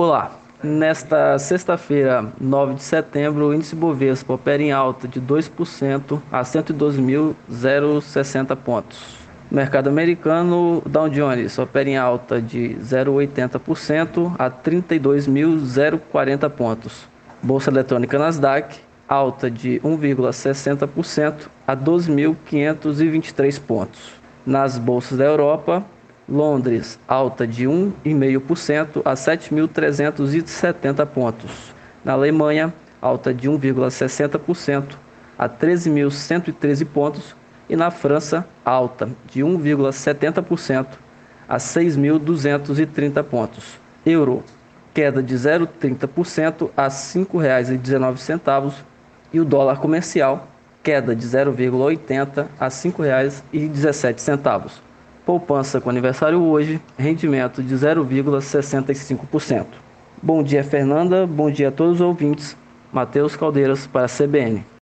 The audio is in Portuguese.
Olá, nesta sexta-feira, 9 de setembro, o índice Bovespa opera em alta de 2% a 102.060 pontos. mercado americano, Dow Jones opera em alta de 0,80% a 32.040 pontos. Bolsa eletrônica Nasdaq, alta de 1,60% a 12.523 pontos. Nas bolsas da Europa, Londres, alta de 1,5% a 7.370 pontos. Na Alemanha, alta de 1,60% a 13.113 pontos. E na França, alta de 1,70% a 6.230 pontos. Euro, queda de 0,30% a R$ 5,19. E o dólar comercial, queda de 0,80 a R$ 5,17. Poupança com aniversário hoje, rendimento de 0,65%. Bom dia, Fernanda. Bom dia a todos os ouvintes. Matheus Caldeiras para a CBN.